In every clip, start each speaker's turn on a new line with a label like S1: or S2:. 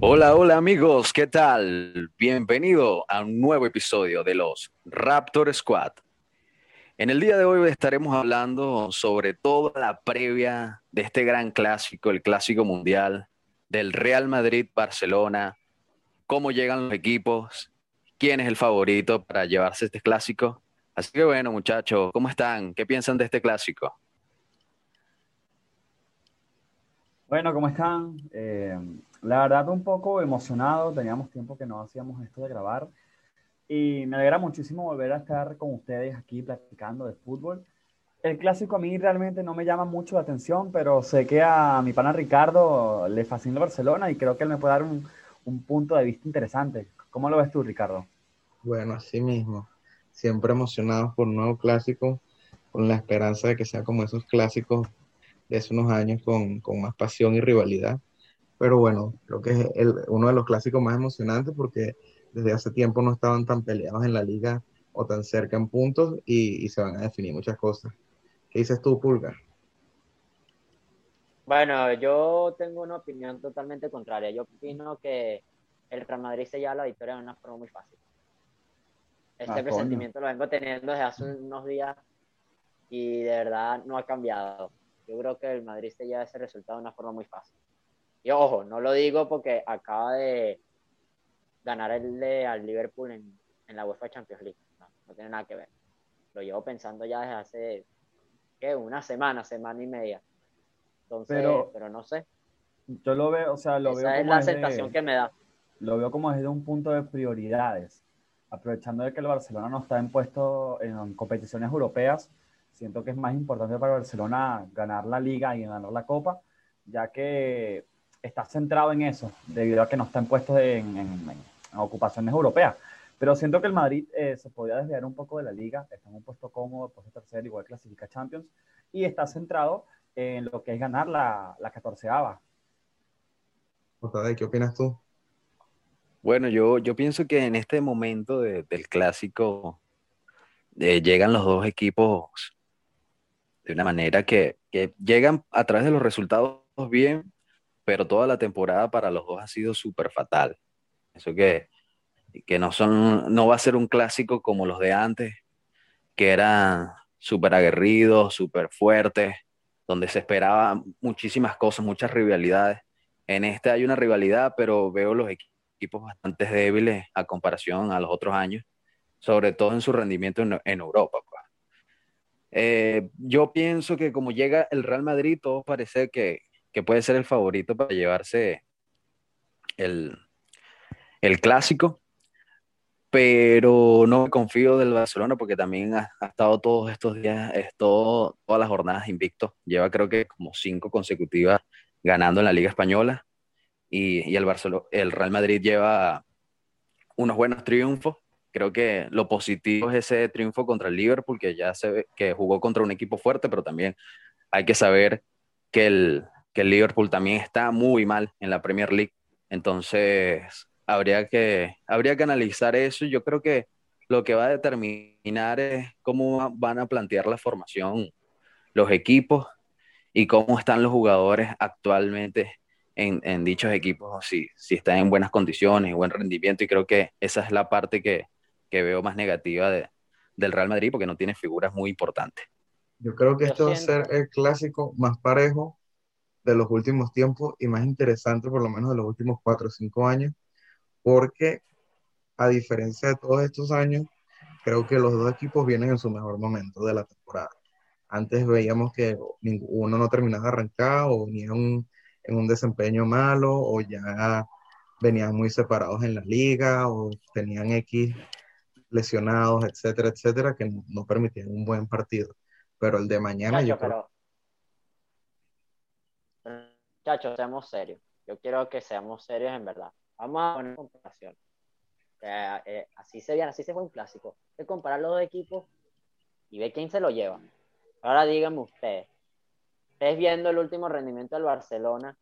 S1: Hola, hola amigos, ¿qué tal? Bienvenido a un nuevo episodio de los Raptor Squad. En el día de hoy estaremos hablando sobre toda la previa de este gran clásico, el clásico mundial del Real Madrid-Barcelona, cómo llegan los equipos, quién es el favorito para llevarse este clásico. Así que bueno, muchachos, ¿cómo están? ¿Qué piensan de este clásico?
S2: Bueno, ¿cómo están? Eh, la verdad, un poco emocionado. Teníamos tiempo que no hacíamos esto de grabar. Y me alegra muchísimo volver a estar con ustedes aquí platicando de fútbol. El clásico a mí realmente no me llama mucho la atención, pero sé que a mi pana Ricardo le fascina Barcelona y creo que él me puede dar un, un punto de vista interesante. ¿Cómo lo ves tú, Ricardo?
S3: Bueno, así mismo. Siempre emocionados por un nuevo clásico, con la esperanza de que sea como esos clásicos de hace unos años con más pasión y rivalidad. Pero bueno, creo que es el, uno de los clásicos más emocionantes porque desde hace tiempo no estaban tan peleados en la liga o tan cerca en puntos y, y se van a definir muchas cosas. ¿Qué dices tú, Pulgar?
S4: Bueno, yo tengo una opinión totalmente contraria. Yo opino que el Real Madrid se lleva la victoria de una forma muy fácil. Este
S2: Ah,
S4: presentimiento lo vengo teniendo desde hace unos días y de verdad no ha cambiado. Yo creo que el Madrid se lleva ese resultado de una forma muy fácil. Y ojo, no lo digo porque acaba de ganar el de, al Liverpool en, en la UEFA Champions League. No, no tiene nada que ver. Lo llevo pensando ya desde hace ¿qué? una semana, semana y media. Entonces,
S2: Pero-
S4: pero, no sé.
S2: Yo lo veo, o sea, lo
S4: Esa
S2: veo
S4: es
S2: como
S4: la sensación que me da.
S2: lo veo como desde un punto de prioridades. Aprovechando de que el Barcelona no está en puesto en competiciones europeas, siento que es más importante para Barcelona ganar la liga y ganar la copa, ya que está centrado en eso, debido a que no está en puestos en, en- en ocupaciones europeas. Pero siento que el Madrid eh, se podría desviar un poco de la liga, está en un puesto cómodo, puesto tercero, igual clasifica Champions, y está centrado en lo que es ganar la, la 14
S3: Otade, ¿qué opinas tú?
S1: Bueno, yo, yo pienso que en este momento de- del clásico eh, llegan los dos equipos de una manera que, que llegan a través de los resultados bien, pero toda la temporada para los dos ha sido súper fatal. Eso que, que no, son, no va a ser un clásico como los de antes, que eran súper aguerridos, súper fuertes, donde se esperaba muchísimas cosas, muchas rivalidades. En este hay una rivalidad, pero veo los equipos bastante débiles a comparación a los otros años, sobre todo en su rendimiento en, en Europa. Pues. Eh, yo pienso que como llega el Real Madrid, todo parece que, puede ser el favorito para llevarse el, el clásico, pero no me confío del Barcelona porque también ha, ha estado todos estos días, es todo, todas las jornadas invicto, lleva creo que como cinco consecutivas ganando en la Liga Española y, y el, Barcelona, el Real Madrid lleva unos buenos triunfos. Creo que lo positivo es ese triunfo contra el Liverpool, que ya se ve que jugó contra un equipo fuerte, pero también hay que saber que el, que el Liverpool también está muy mal en la Premier League. Entonces, habría que, habría que analizar eso. Yo creo que lo que va a determinar es cómo van a plantear la formación los equipos y cómo están los jugadores actualmente en, en, dichos equipos si, si están en buenas condiciones, buen rendimiento, y creo que esa es la parte que, que veo más negativa de, del Real Madrid porque no tiene figuras muy importantes.
S3: Yo creo que esto va a ser el clásico más parejo de los últimos tiempos y más interesante por lo menos de los últimos cuatro o cinco años, porque a diferencia de todos estos años, creo que los dos equipos vienen en su mejor momento de la temporada. Antes veíamos que uno no terminaba de arrancar o venía un, en un desempeño malo o ya venían muy separados en la liga o tenían X lesionados, etcétera, etcétera, que no, permitían un buen partido. Pero el de mañana yo creo...
S4: Pero, muchachos, seamos serios. Yo quiero que seamos serios en verdad. Vamos a poner comparación. Eh, eh, así se así se fue un clásico. De comparar los dos equipos y ver quién se lo lleva. Ahora díganme ustedes. Ustedes viendo el último rendimiento del Barcelona,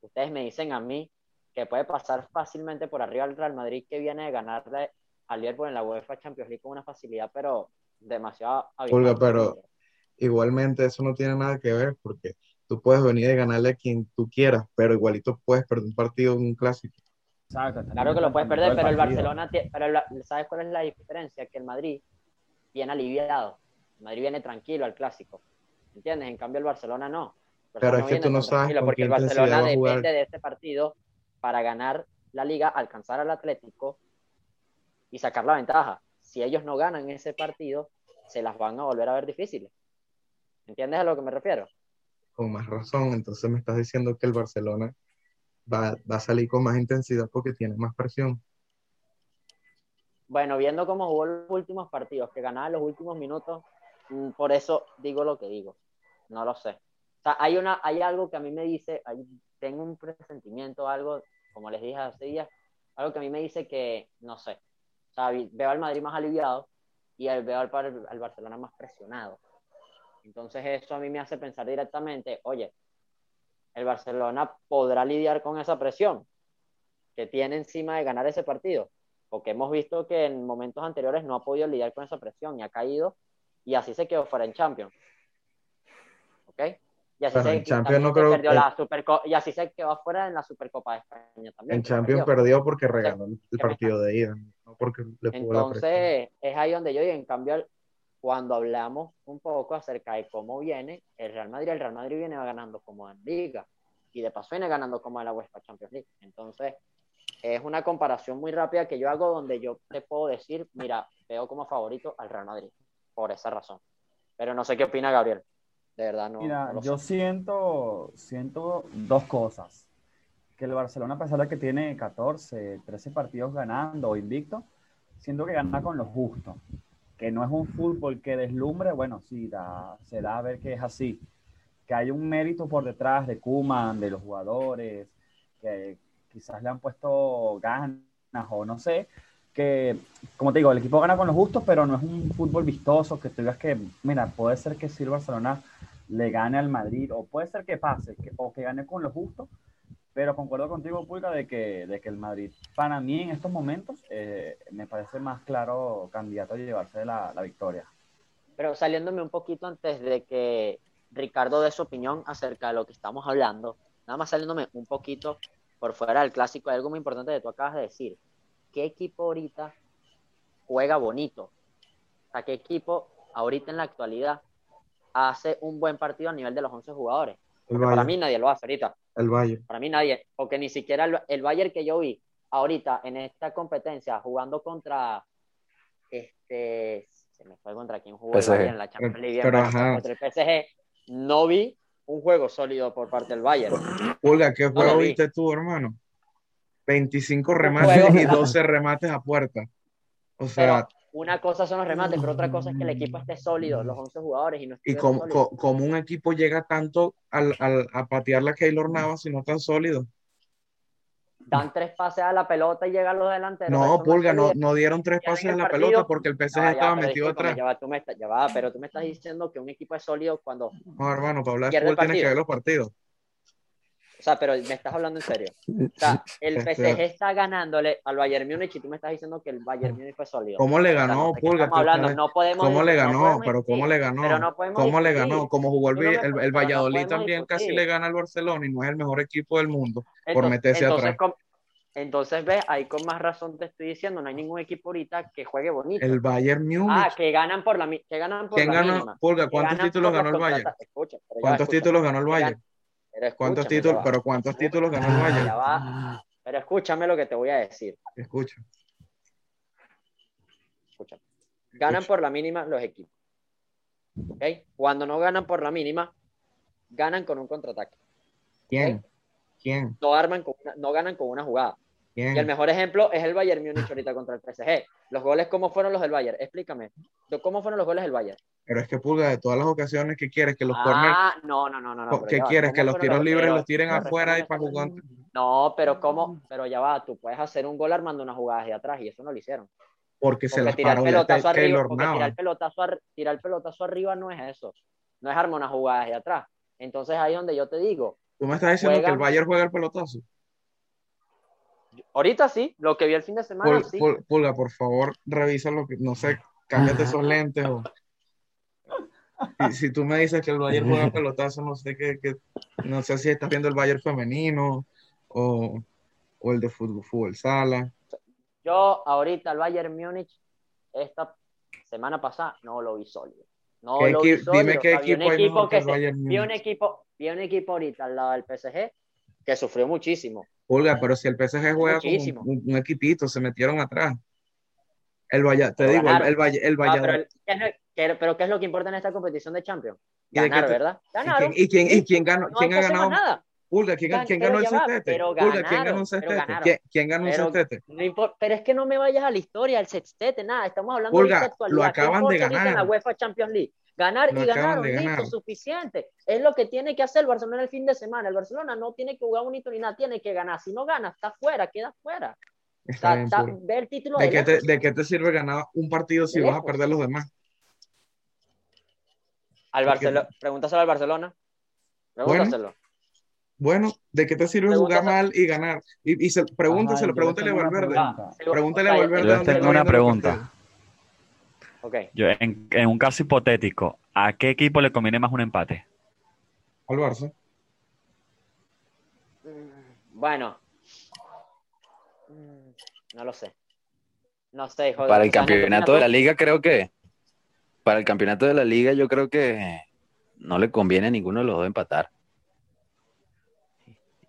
S4: ustedes me dicen a mí que puede pasar fácilmente por arriba al Real Madrid que viene de ganarle al Liverpool en la UEFA Champions League con una facilidad, pero demasiado
S3: Olga, pero igualmente eso no tiene nada que ver porque tú puedes venir y ganarle a quien tú quieras, pero igualito puedes perder un partido en un clásico.
S4: claro que lo puedes perder, pero el Barcelona, pero ¿sabes cuál es la diferencia? Que el Madrid viene aliviado, el Madrid viene tranquilo al clásico, ¿entiendes? En cambio el Barcelona no.
S3: pero es que tú no sabes
S4: porque el Barcelona depende de este partido para ganar la liga, alcanzar al Atlético y sacar la ventaja. Si ellos no ganan ese partido, se las van a volver a ver difíciles. ¿Entiendes a lo que me refiero?
S3: Con más razón, entonces me estás diciendo que el Barcelona va, a salir con más intensidad porque tiene más presión.
S4: Bueno, viendo cómo jugó los últimos partidos, que ganaba los últimos minutos, mm, por eso digo lo que digo. No lo sé. O sea, hay, una, hay algo que a mí me dice, tengo un presentimiento, algo, como les dije hace días, algo que a mí me dice que, no sé, o sea, veo al Madrid más aliviado y veo al, al Barcelona más presionado. Entonces eso a mí me hace pensar directamente, oye, el Barcelona podrá lidiar con esa presión que tiene encima de ganar ese partido, porque hemos visto que en momentos anteriores no ha podido lidiar con esa presión y ha caído y así se quedó fuera en Champions. ¿Ok? Y así, se, perdió la y así se quedó fuera en la Supercopa de España también.
S3: En Champions perdió, porque regaló el partido de ida, no porque le
S4: Entonces, es ahí donde yo digo, en cambio, cuando hablamos un poco acerca de cómo viene el Real Madrid, el Real Madrid viene ganando como en Liga y de paso viene ganando como en la UEFA Champions League. Entonces, es una comparación muy rápida que yo hago donde yo te puedo decir, mira, veo como favorito al Real Madrid, por esa razón. Pero no sé qué opina Gabriel. De verdad, no.
S2: Mira, yo siento, siento dos cosas. Que el Barcelona, a pesar de que tiene 14, 13 partidos ganando o invicto, siento que gana con lo justo que no es un fútbol que deslumbre, bueno, sí, da, se da a ver que es así. Que hay un mérito por detrás de Kuman, de los jugadores, que quizás le han puesto ganas o no sé, que, como te digo, el equipo gana con los justos, pero no es un fútbol vistoso, que tú digas que, mira, puede ser que si el Barcelona le gane al Madrid, o puede ser que pase, que, o que gane con lo justo, pero concuerdo contigo, Pulga, de que, de que el Madrid, para mí en estos momentos, eh, me parece más claro candidato a llevarse la, la victoria.
S4: Pero saliéndome un poquito antes de que Ricardo dé su opinión acerca de lo que estamos hablando, nada más saliéndome un poquito por fuera del clásico, hay algo muy importante que tú acabas de decir. ¿Qué equipo ahorita juega bonito? O sea, ¿qué equipo ahorita en la actualidad hace un buen partido a nivel de los 11 jugadores? para mí nadie lo hace ahorita.
S3: El Bayern.
S4: Para mí nadie, porque ni siquiera el, el Bayern que yo vi ahorita en esta competencia jugando contra este se me fue contra quien jugó en la Champions League contra el PSG no vi un juego sólido por parte del Bayern.
S3: Pulga, ¿qué juego viste tú, hermano? 25 remates y 12 remates a puerta. O sea,
S4: una cosa son los remates, pero otra cosa es que el equipo esté sólido, los 11 jugadores. Y, no
S3: y como, un equipo llega tanto al, al, a patear la Keylor Navas si no tan sólido.
S4: Dan tres pases a la pelota y llegan los delanteros.
S3: No, Pulga, no, no, dieron tres pases a la pelota porque el PSG estaba metido atrás.
S4: Ya va, tú me ya va, pero tú me estás diciendo que un equipo es sólido cuando.
S3: No, hermano, para hablar de fútbol tienes que ver los partidos.
S4: O sea, pero me estás hablando en serio. O sea, el PSG está ganándole al Bayern Múnich y tú me estás diciendo que el Bayern Múnich fue sólido.
S3: ¿Cómo le ganó, Pulga?
S4: no podemos
S3: ¿Cómo le ganó? pero ¿cómo le ganó? ¿Cómo le ganó? Como jugó el, el, Valladolid también casi le gana al Barcelona y no es el mejor equipo del mundo por meterse atrás.
S4: entonces, ves, ahí con más razón te estoy diciendo, no hay ningún equipo ahorita que juegue bonito.
S3: El Bayern Múnich.
S4: Ah, que ganan por la que ganan por ¿Quién ganó?
S3: Pulga, ¿cuántos títulos ganó el Bayern? ¿Cuántos títulos ganó el Bayern? Pero ¿Cuántos títulos, pero cuántos títulos ganó el Bayern?
S4: Pero escúchame lo que te voy a decir.
S3: Escucha.
S4: Escúchame. Ganan por la mínima los equipos. ¿Okay? Cuando no ganan por la mínima, ganan con un contraataque.
S3: ¿Quién? ¿Quién?
S4: No, arman con no ganan con una jugada. Y el mejor ejemplo es el Bayern Múnich ahorita contra el PSG. Los goles, ¿cómo fueron los del Bayern? Explícame. ¿Cómo fueron los goles del Bayern?
S3: Pero es que Pulga, de todas las ocasiones que quieres que los
S4: ah, no, no, no, no.
S3: ¿Qué quieres? Que los tiros libres los tiren afuera y para jugar.
S4: No, pero ¿cómo? Pero ya va, tú puedes hacer un gol armando una jugada de atrás y eso no lo hicieron.
S3: Porque, se las paró el
S4: pelotazo arriba, tirar el pelotazo, tirar el pelotazo arriba no es eso. No es armar una jugada de atrás. Entonces ahí es donde yo te digo.
S3: ¿Tú me estás diciendo que el Bayern juega el pelotazo?
S4: Ahorita sí, lo que vi el fin de semana sí.
S3: Pulga, por favor, revisa lo que, no sé, cámbiate esos lentes o... si, tú me dices que el Bayern juega pelotazo, no sé qué, no sé si estás viendo el Bayern femenino o, o el de fútbol, fútbol sala.
S4: Yo ahorita el Bayern Múnich esta semana pasada no lo vi sólido. No lo vi sólido. Dime qué equipo, hay equipo que, que vi un equipo, vi un equipo ahorita al lado del PSG que sufrió muchísimo.
S3: Olga, pero si el PSG juega como un, equipito, se metieron atrás. El Valle, te digo, el, Valle, el Valle.
S4: pero, ¿qué es lo que importa en esta competición de Champions? Ganar, ¿verdad?
S3: Ganaron. ¿Y quién, y quién, ganó, quién ha ganado? Nada. Pulga, ¿quién, ¿quién ganó el sextete? Pulga, ¿quién ganó un sextete? ¿Quién, ganó un sextete?
S4: pero es que no me vayas a la historia, el sextete, nada, estamos hablando
S3: Pulga, de actualidad. lo acaban de ganar. En
S4: la UEFA Champions League. Ganar y ganar, listo, suficiente. Es lo que tiene que hacer el Barcelona el fin de semana. El Barcelona no tiene que jugar un hito ni nada, tiene que ganar. Si no gana, está fuera, queda fuera.
S3: Está, ve el título ¿De, qué te, ¿De qué te sirve ganar un partido si vas a perder los demás?
S4: Al Barcelona, pregúntaselo al Barcelona. Pregúntaselo.
S3: Bueno, ¿de qué te sirve jugar mal y ganar? Y, y se, pregúntaselo, pregúntale a Valverde. Pregúntale a Valverde.
S5: Yo tengo una pregunta. Yo, en, en, un caso hipotético, ¿a qué equipo le conviene más un empate?
S3: Al Barça.
S4: Mm, bueno. Mm, no lo sé. No sé,
S1: joder, Para el campeonato de la liga creo que... Para el campeonato de la liga yo creo que no le conviene a ninguno de los dos empatar.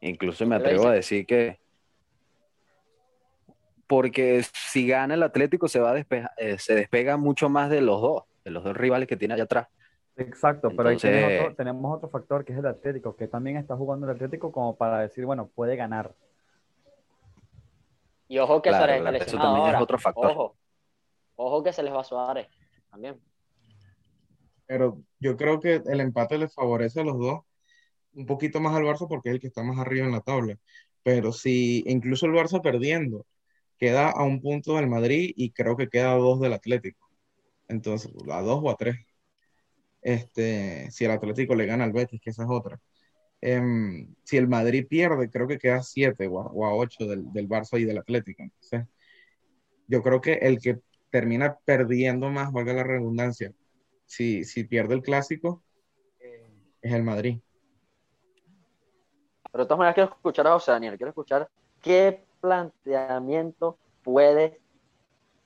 S1: Incluso me atrevo a decir que porque si gana el Atlético se va a eh, se despega mucho más de los dos, de los dos rivales que tiene allá atrás.
S2: Exacto, pero ahí tenemos otro, factor que es el Atlético, que también está jugando el Atlético como para decir, bueno, puede ganar.
S4: Y ojo que se les Eso también es otro factor. Ojo, ojo que se les va a Suárez también.
S3: Pero yo creo que el empate les favorece a los dos, un poquito más al Barça porque es el que está más arriba en la tabla. Pero si incluso el Barça perdiendo queda a un punto del Madrid y creo que queda a dos del Atlético. Entonces, a dos o a tres. Este, si el Atlético le gana al Betis, que esa es otra. Em, si el Madrid pierde, creo que queda siete o a, ocho del, del, Barça y del Atlético. Yo creo que el que termina perdiendo más, valga la redundancia, si, si pierde el clásico, es el Madrid.
S4: Pero de todas maneras quiero escuchar a José Daniel, quiero escuchar qué planteamiento puede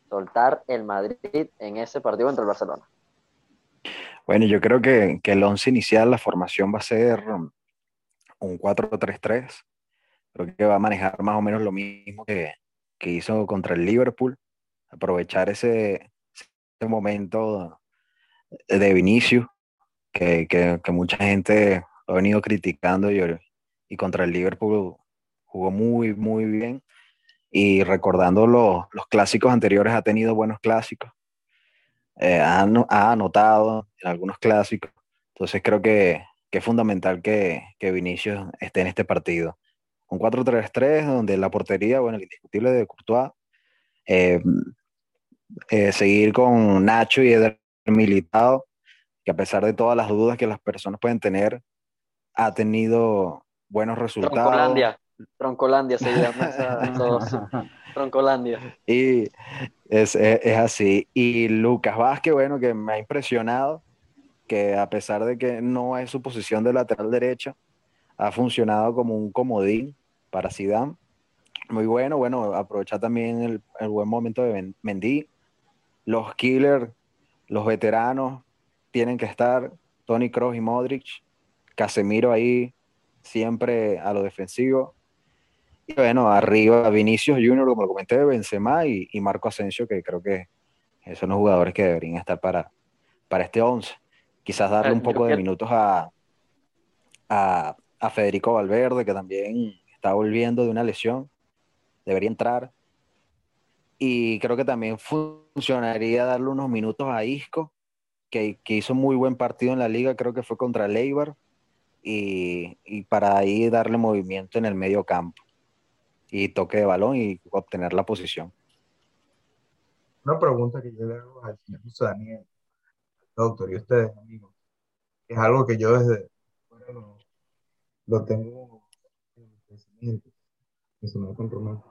S4: soltar el Madrid en ese partido contra el Barcelona?
S1: Bueno, yo creo que, el once inicial, la formación va a ser un 4-3-3. Creo que va a manejar más o menos lo mismo que, hizo contra el Liverpool. Aprovechar ese, momento de Vinicius, que, mucha gente ha venido criticando y, y contra el Liverpool jugó muy, muy bien. Y recordando los, clásicos anteriores, ha tenido buenos clásicos. Eh, ha, anotado en algunos clásicos. Entonces creo que, es fundamental que, que, Vinicius esté en este partido. Un 4-3-3 donde la portería, bueno, el indiscutible de Courtois. Eh, eh, seguir con Nacho y Eder Militado, que a pesar de todas las dudas que las personas pueden tener, ha tenido buenos resultados.
S4: Troncolandia se llama Troncolandia.
S1: Y es, es, así. Y Lucas Vázquez, bueno, que me ha impresionado, que a pesar de que no es su posición de lateral derecho, ha funcionado como un comodín para Zidane. Muy bueno, bueno, aprovechar también el, el buen momento de Mendy. Los killers, los veteranos, tienen que estar. Tony Kroos y Modric. Casemiro ahí, siempre a lo defensivo. Y bueno, arriba Vinicius Junior, como lo comenté, Benzema y, y Marco Asensio, que creo que son los jugadores que deberían estar para, para este 11. Quizás darle un poco de minutos a, a, a, Federico Valverde, que también está volviendo de una lesión. Debería entrar. Y creo que también funcionaría darle unos minutos a Isco, que, que hizo muy buen partido en la liga, creo que fue contra Leibar, y, y para ahí darle movimiento en el medio campo y toque de balón y obtener la posición.
S3: Una pregunta que yo le hago al señor José Daniel, doctor, y ustedes, amigos, es algo que yo desde bueno, lo, tengo en el pensamiento, me con.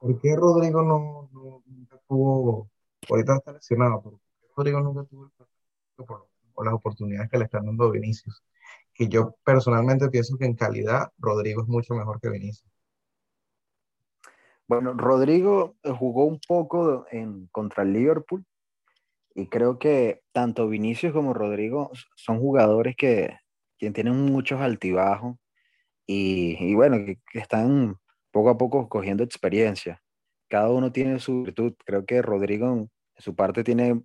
S3: ¿Por qué Rodrigo no, no, nunca tuvo, ahorita está lesionado, pero ¿por qué Rodrigo nunca tuvo el por, por las oportunidades que le están dando Vinicius. Que yo personalmente pienso que en calidad Rodrigo es mucho mejor que Vinicius.
S1: Bueno, Rodrigo jugó un poco en, contra el Liverpool y creo que tanto Vinicius como Rodrigo son jugadores que, tienen muchos altibajos y, bueno, que, están poco a poco cogiendo experiencia. Cada uno tiene su virtud. Creo que Rodrigo en su parte tiene,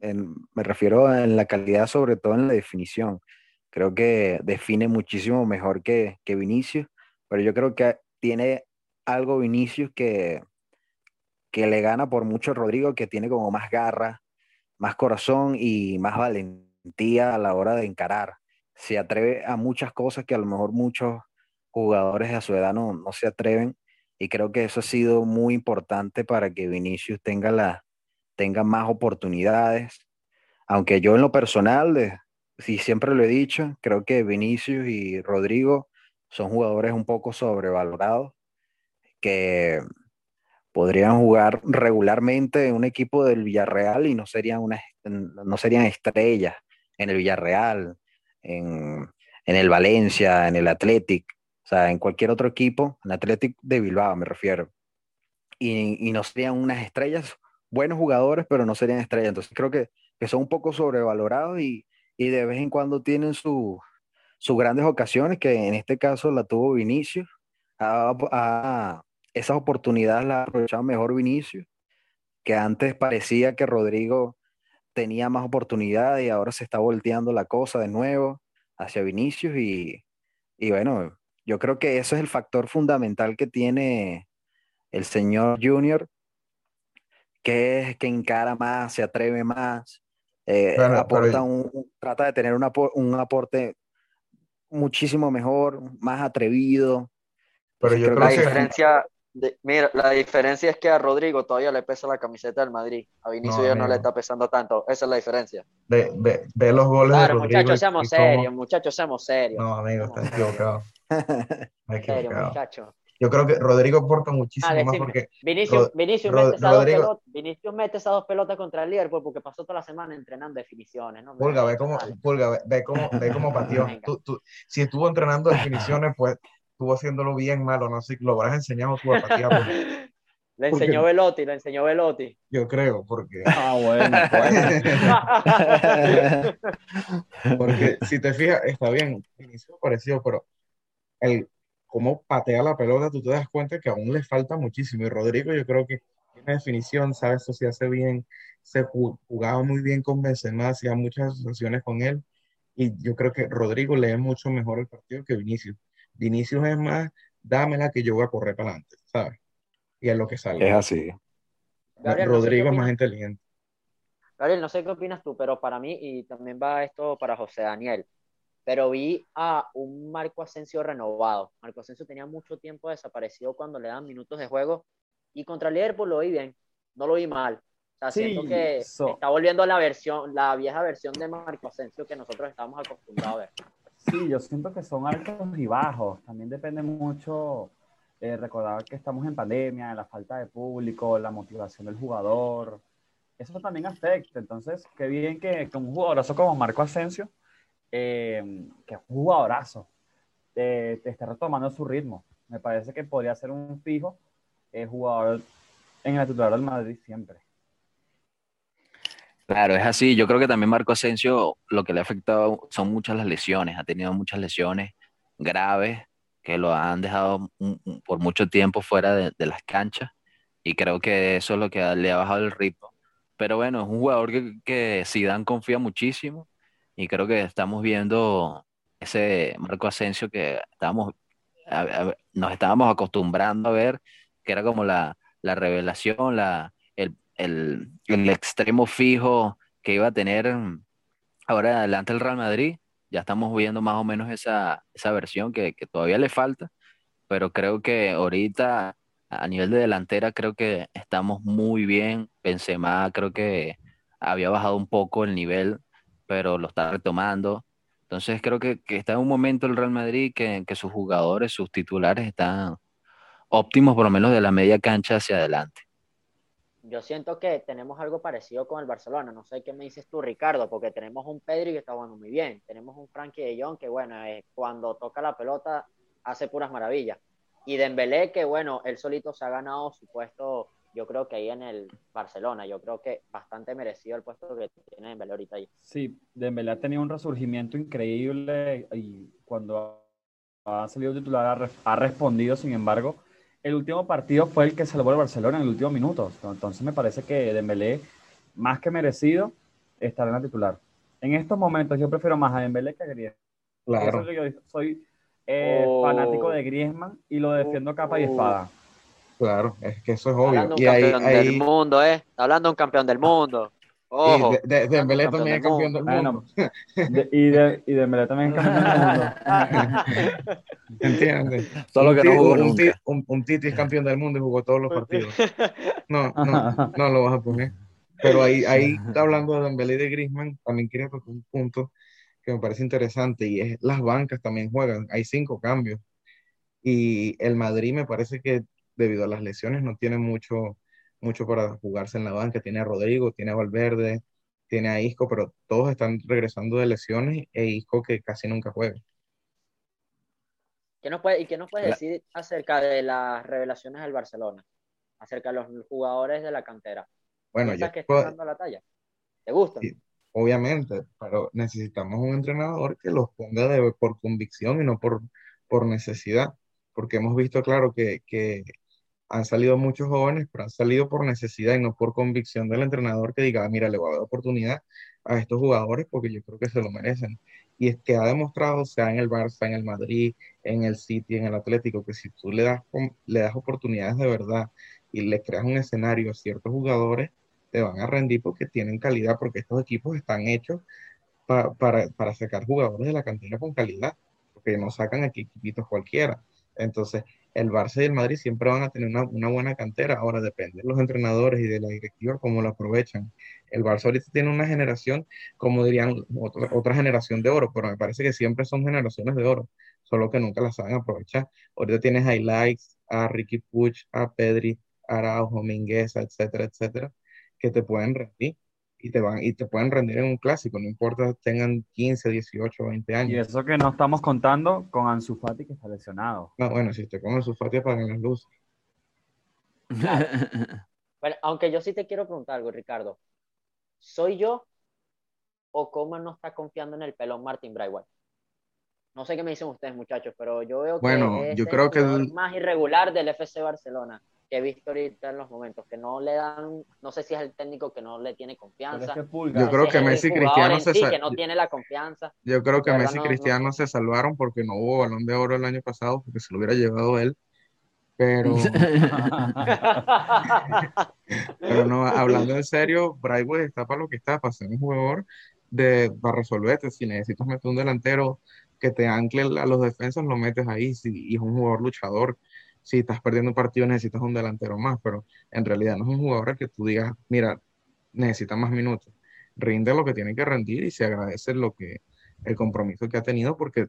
S1: me refiero en la calidad, sobre todo en la definición. Creo que define muchísimo mejor que, que Vinicius, pero yo creo que tiene algo Vinicius que, que le gana por mucho Rodrigo, que tiene como más garra, más corazón y más valentía a la hora de encarar. Se atreve a muchas cosas que a lo mejor muchos jugadores a su edad no, se atreven y creo que eso ha sido muy importante para que Vinicius tenga, la, tenga más oportunidades. Aunque yo en lo personal, si siempre lo he dicho, creo que Vinicius y Rodrigo son jugadores un poco sobrevalorados que podrían jugar regularmente en un equipo del Villarreal y no serían, una, no serían estrellas en el Villarreal, en, el Valencia, en el Athletic, o sea, en cualquier otro equipo, en Athletic de Bilbao me refiero. Y, no serían unas estrellas, buenos jugadores, pero no serían estrellas. Entonces creo que, son un poco sobrevalorados y, de vez en cuando tienen sus grandes ocasiones, que en este caso la tuvo Vinicius. a esas oportunidades las ha aprovechado mejor Vinicius, que antes parecía que Rodrigo tenía más oportunidades y ahora se está volteando la cosa de nuevo hacia Vinicius y, bueno, yo creo que eso es el factor fundamental que tiene el señor Junior, que es que encara más, se atreve más, eh, aporta un, trata de tener un aporte muchísimo mejor, más atrevido.
S4: Pero yo creo la diferencia, mira, la diferencia es que a Rodrigo todavía le pesa la camiseta del Madrid. A Vinicius ya no le está pesando tanto. Esa es la diferencia.
S3: De, de, los goles de Rodrigo.
S4: Muchachos, seamos serios, muchachos, seamos serios.
S3: No, amigo, está equivocado. Está equivocado. Yo creo que Rodrigo aporta muchísimo ah, más porque.
S4: Vinicius, Vinicius, mete esas dos pelotas, Vinicius mete esas dos pelotas contra el Liverpool porque pasó toda la semana entrenando definiciones. ¿no?
S3: Pulga, ve cómo, Pulga, ve, cómo, ve cómo pateó. Tú, tú, si estuvo entrenando definiciones, pues estuvo haciéndolo bien malo, no sé, lo habrás enseñado tú a patear.
S4: Le enseñó Velotti, le enseñó Velotti.
S3: Yo creo, porque.
S2: Ah, bueno.
S3: Pues. porque si te fijas, está bien, inicio parecido, pero el cómo patea la pelota, tú te das cuenta que aún le falta muchísimo. Y Rodrigo, yo creo que tiene definición, sabe asociarse bien, se jugaba muy bien con Benzema, hacía muchas asociaciones con él. Y yo creo que Rodrigo lee mucho mejor el partido que Vinicius. Vinicius es más, dámela que yo voy a correr para adelante, ¿sabes? Y es lo que sale.
S1: Es así.
S3: Rodrigo es más inteligente.
S4: Gabriel, no sé qué opinas tú, pero para mí, y también va esto para José Daniel, pero vi a un Marco Asensio renovado. Marco Asensio tenía mucho tiempo desaparecido cuando le dan minutos de juego y contra el Liverpool lo vi bien, no lo vi mal. O sea, siento que está volviendo a la versión, la vieja versión de Marco Asensio que nosotros estamos acostumbrados a ver.
S2: Sí, yo siento que son altos y bajos. También depende mucho eh, recordar que estamos en pandemia, la falta de público, la motivación del jugador. Eso también afecta. Entonces, qué bien que, que un jugadorazo como Marco Asensio, eh, que es un jugadorazo, te, te, esté retomando su ritmo. Me parece que podría ser un fijo eh, jugador en el titular del Madrid siempre.
S1: Claro, es así. Yo creo que también Marco Asensio lo que le ha afectado son muchas las lesiones. Ha tenido muchas lesiones graves que lo han dejado por mucho tiempo fuera de, las canchas y creo que eso es lo que le ha bajado el ritmo. Pero bueno, es un jugador que, que Zidane confía muchísimo y creo que estamos viendo ese Marco Asensio que estábamos, nos estábamos acostumbrando a ver, que era como la, la revelación, la, el, extremo fijo que iba a tener ahora adelante el Real Madrid. Ya estamos viendo más o menos esa, versión que, todavía le falta, pero creo que ahorita a nivel de delantera creo que estamos muy bien. Benzema creo que había bajado un poco el nivel, pero lo está retomando. Entonces creo que, está en un momento el Real Madrid que, que sus jugadores, sus titulares están óptimos por lo menos de la media cancha hacia adelante.
S4: Yo siento que tenemos algo parecido con el Barcelona. No sé qué me dices tú, Ricardo, porque tenemos un Pedri que está jugando muy bien. Tenemos un Frankie de Jong que, bueno, cuando toca la pelota hace puras maravillas. Y Dembélé, que, bueno, él solito se ha ganado su puesto, yo creo que ahí en el Barcelona. Yo creo que bastante merecido el puesto que tiene Dembélé ahorita ahí.
S2: Sí, Dembélé ha tenido un resurgimiento increíble y cuando ha salido titular ha respondido, sin embargo el último partido fue el que salvó el Barcelona en el último minuto. Entonces me parece que Dembélé, más que merecido, estará en la titular. En estos momentos yo prefiero más a Dembélé que a Griezmann. Claro. yo soy eh, oh. fanático de Griezmann y lo defiendo capa y espada.
S3: Claro, es que eso es obvio.
S4: Hablando un campeón del mundo, ¿eh? hablando de un campeón del mundo.
S3: Ojo. Y de, de, Dembélé también es campeón del mundo.
S2: y, de, y Dembélé también es campeón del
S3: mundo. ¿Entiendes? Solo que no jugó un, un, un, Titi es campeón del mundo y jugó todos los partidos. No, no, no lo vas a poner. Pero ahí, ahí hablando de Dembélé y de Griezmann, también quería tocar un punto que me parece interesante y es las bancas también juegan. Hay cinco cambios. Y el Madrid me parece que debido a las lesiones no tiene mucho mucho para jugarse en la banca. Tiene a Rodrigo, tiene a Valverde, tiene a Isco, pero todos están regresando de lesiones e Isco que casi nunca juega.
S4: ¿Qué nos puede, ¿Y qué nos puede decir acerca de las revelaciones del Barcelona? Acerca de los jugadores de la cantera.
S3: Bueno, yo
S4: que están dando la talla? ¿Te gusta?
S3: obviamente, pero necesitamos un entrenador que los ponga de, por convicción y no por, por necesidad, porque hemos visto, claro, que, que han salido muchos jóvenes, pero han salido por necesidad y no por convicción del entrenador que diga, ah, mira, le voy a dar oportunidad a estos jugadores porque yo creo que se lo merecen. Y es que ha demostrado, sea en el Barça, en el Madrid, en el City, en el Atlético, que si tú le das, le das oportunidades de verdad y le creas un escenario a ciertos jugadores, te van a rendir porque tienen calidad, porque estos equipos están hechos para, para sacar jugadores de la cantera con calidad, porque no sacan aquí equipitos cualquiera. Entonces, el Barça y el Madrid siempre van a tener una, buena cantera. Ahora depende de los entrenadores y de la directiva cómo lo aprovechan. El Barça ahorita tiene una generación, como dirían, otra, generación de oro, pero me parece que siempre son generaciones de oro, solo que nunca las saben aprovechar. Ahorita tienes highlights a Ricky Puch, a Pedri, a Araujo, Mingueza, etcétera, etcétera, que te pueden rendir y te, van, y te pueden rendir en un clásico, no importa tengan 15, 18, 20 años.
S2: Y eso que no estamos contando con Ansu Fati que está lesionado.
S3: No, bueno, si te con Ansu Fati apagan las luces.
S4: bueno, aunque yo sí te quiero preguntar algo, Ricardo. ¿Soy yo o cómo no está confiando en el pelón Martin Braithwaite? No sé qué me dicen ustedes, muchachos, pero yo veo que
S3: bueno, yo creo que
S4: el más irregular del FC Barcelona que he visto ahorita en los momentos, que no le dan, no sé si es el técnico que no le tiene confianza.
S3: yo creo que Messi y Cristiano se
S4: sí, que no tiene la confianza.
S3: Yo creo que Messi y Cristiano se salvaron porque no hubo balón de oro el año pasado, porque se lo hubiera llevado él. Pero, pero no, hablando en serio, Brightway está para lo que está, para ser un jugador de, para resolverte. Si necesitas meter un delantero que te ancle a los defensas, lo metes ahí. Si, y es un jugador luchador si estás perdiendo un partido necesitas un delantero más, pero en realidad no es un jugador al que tú digas, mira, necesita más minutos. Rinde lo que tiene que rendir y se agradece lo que el compromiso que ha tenido porque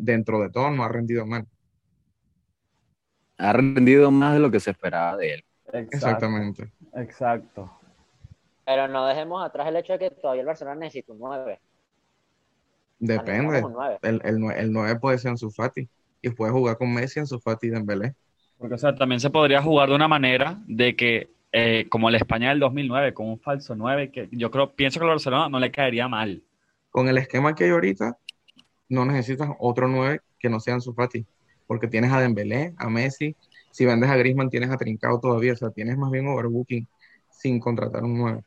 S3: dentro de todo no ha rendido mal.
S1: Ha rendido más de lo que se esperaba de él.
S3: Exactamente.
S2: Exacto.
S4: Pero no dejemos atrás el hecho de que todavía el Barcelona necesita un 9.
S3: Depende. El, el, el 9 puede ser en su Fati y puede jugar con Messi en su Fati Dembélé.
S5: Porque, o sea, también se podría jugar de una manera de que, eh, como el España del 2009, con un falso 9, que yo creo, pienso que al Barcelona no le caería mal.
S3: Con el esquema que hay ahorita, no necesitas otro 9 que no sea su Fati, porque tienes a Dembélé, a Messi, si vendes a Griezmann tienes a Trincao todavía, o sea, tienes más bien overbooking sin contratar un 9.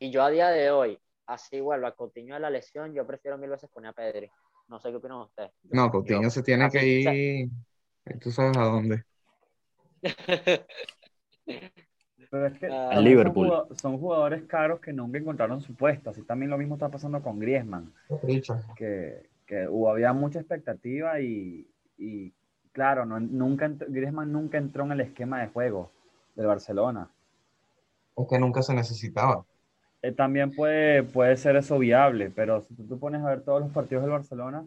S4: Y yo a día de hoy, así vuelvo a continuar la lesión, yo prefiero mil veces poner a Pedri. No sé qué opinan ustedes.
S3: No, Coutinho se tiene que ir Tú sabes a dónde.
S2: Pero es que ah. Liverpool. Son, jugadores caros que nunca encontraron su puesto. Así también lo mismo está pasando con Griezmann. Que, que hubo, había mucha expectativa y, y claro, no, nunca, Griezmann nunca entró en el esquema de juego del Barcelona.
S3: O que nunca se necesitaba.
S2: Eh, también puede, puede ser eso viable, pero si tú, tú pones a ver todos los partidos del Barcelona,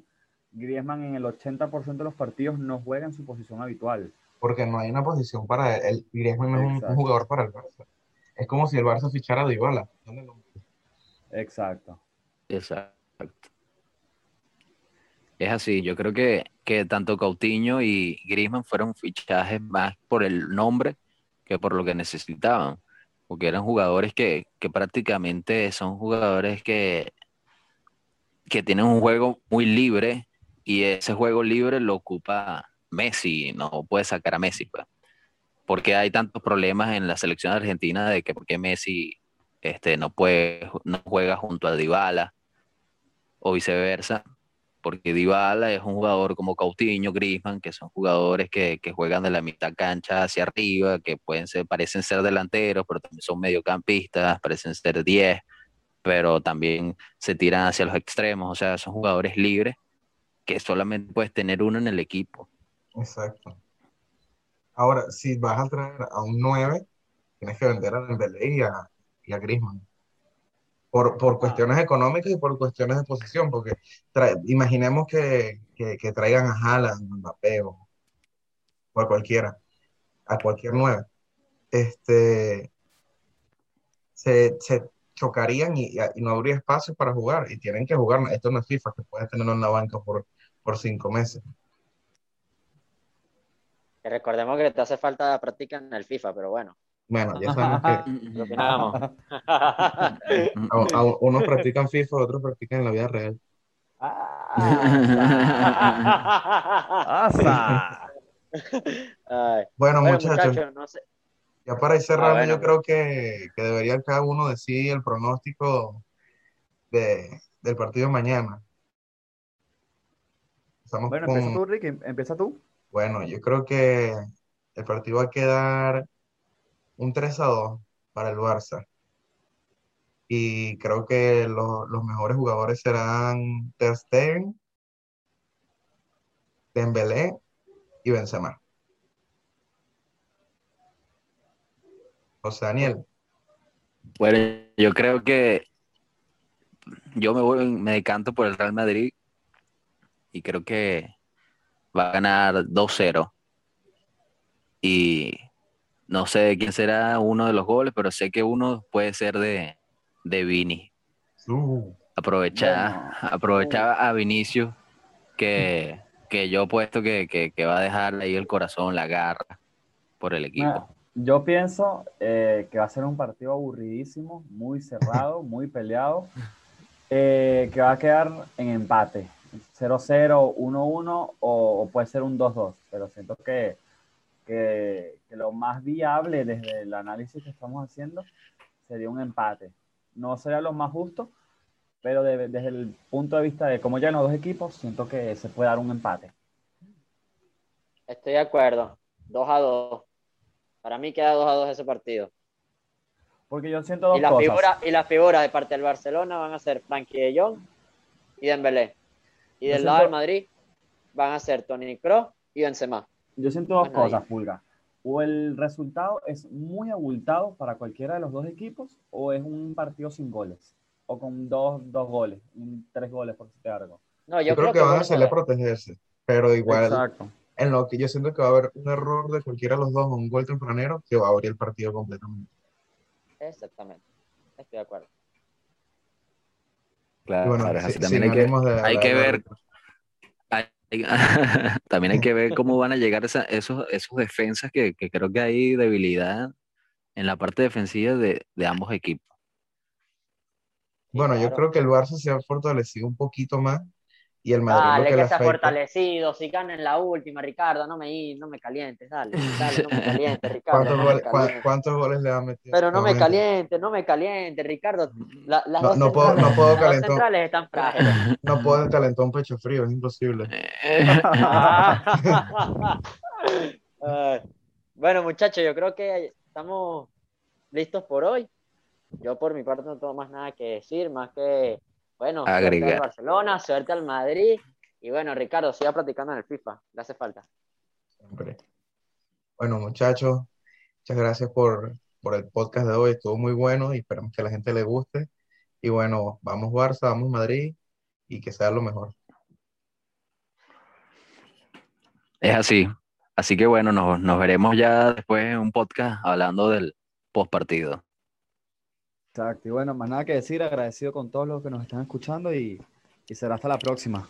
S2: Griezmann en el 80% de los partidos no juega en su posición habitual.
S3: porque no hay una posición para él. Griezmann no es un, jugador para el Barça. Es como si el Barça fichara a Dybala.
S2: Exacto.
S1: Exacto. Es así, yo creo que, que tanto Coutinho y Griezmann fueron fichajes más por el nombre que por lo que necesitaban, porque eran jugadores que, que prácticamente son jugadores que, que tienen un juego muy libre y ese juego libre lo ocupa Messi, no puede sacar a Messi, pues. Porque hay tantos problemas en la selección argentina de que porque Messi este, no puede, no juega junto a Dybala o viceversa, porque Dybala es un jugador como Coutinho, Griezmann, que son jugadores que, que, juegan de la mitad cancha hacia arriba, que pueden ser, parecen ser delanteros, pero también son mediocampistas, parecen ser 10, pero también se tiran hacia los extremos, o sea, son jugadores libres que solamente puedes tener uno en el equipo.
S3: Exacto. Ahora, si vas a traer a un 9, tienes que vender a Dembélé y a, y a Griezmann. Por, por, cuestiones económicas y por cuestiones de posición, porque imaginemos que, que, traigan a Haaland, Mbappé o a cualquiera, a cualquier 9. Este, se, se chocarían y, y, no habría espacio para jugar y tienen que jugar. Esto no es FIFA, que puedes tenerlo en la banca por, por cinco meses
S4: recordemos que te hace falta práctica en el FIFA, pero bueno.
S3: Bueno, ya sabemos que. unos practican FIFA, otros practican en la vida real. bueno, muchachos. Ya para ir cerrando, yo creo que, que, debería cada uno decir el pronóstico de, del partido mañana.
S2: Bueno, empieza tú, Ricky, empieza tú.
S3: Bueno, yo creo que el partido va a quedar un 3 a 2 para el Barça. Y creo que los mejores jugadores serán Ter Stegen, Dembélé y Benzema. José Daniel.
S1: Bueno, yo creo que yo me voy, me decanto por el Real Madrid y creo que va a ganar 2-0. Y no sé quién será uno de los goles, pero sé que uno puede ser de, de Vini. Uh. aprovechar, a Vinicius, que, que yo he puesto que, que, va a dejar ahí el corazón, la garra por el equipo.
S2: yo pienso eh, que va a ser un partido aburridísimo, muy cerrado, muy peleado, eh, que va a quedar en empate. 0-0, 1-1 o, puede ser un 2-2, pero siento que, que, lo más viable desde el análisis que estamos haciendo sería un empate. No sería lo más justo, pero desde el punto de vista de cómo llegan los dos equipos, siento que se puede dar un empate.
S4: Estoy de acuerdo, 2 a 2. Para mí queda 2 a 2 ese partido.
S2: Porque yo siento dos
S4: y las Figuras, y las figuras de parte del Barcelona van a ser Frankie de Jong y Dembélé. Y del lado del Madrid van a ser Tony Kroos y Benzema.
S2: Yo siento dos cosas, Pulga. O el resultado es muy abultado para cualquiera de los dos equipos, o es un partido sin goles. O con dos, dos goles, tres goles por si te algo.
S3: No, yo, creo, que, van a salir a protegerse, pero igual. En lo que yo siento que va a haber un error de cualquiera de los dos o un gol tempranero que va a abrir el partido completamente.
S4: Exactamente. Estoy de acuerdo.
S1: Claro, también hay que, ver. también hay que ver cómo van a llegar esos, esos defensas que, creo que hay debilidad en la parte defensiva de, de ambos equipos.
S3: Bueno, yo creo que el Barça se ha fortalecido un poquito más y el Madrid
S4: dale, que, se ha fortalecido, si gana en la última, Ricardo, no me, no me calientes, dale, dale, no me calientes, Ricardo.
S3: ¿Cuántos, goles, le ha metido?
S4: Pero no me caliente, no me caliente, Ricardo. las
S3: no, dos no puedo, no puedo calentón,
S4: centrales están frágiles.
S3: No puedo calentar un pecho frío, es imposible.
S4: bueno, muchachos, yo creo que estamos listos por hoy. Yo por mi parte no tengo más nada que decir, más que bueno, suerte al Barcelona, suerte al Madrid. Y bueno, Ricardo, siga platicando en el FIFA, le hace falta.
S3: Bueno, muchachos, muchas gracias por, por el podcast de hoy, estuvo muy bueno y esperamos que a la gente le guste. Y bueno, vamos Barça, vamos Madrid y que sea lo mejor.
S1: Es así. Así que bueno, nos, nos veremos ya después en un podcast hablando del post partido.
S2: Exacto. Y bueno, más nada que decir, agradecido con todos los que nos están escuchando y, y será hasta la próxima.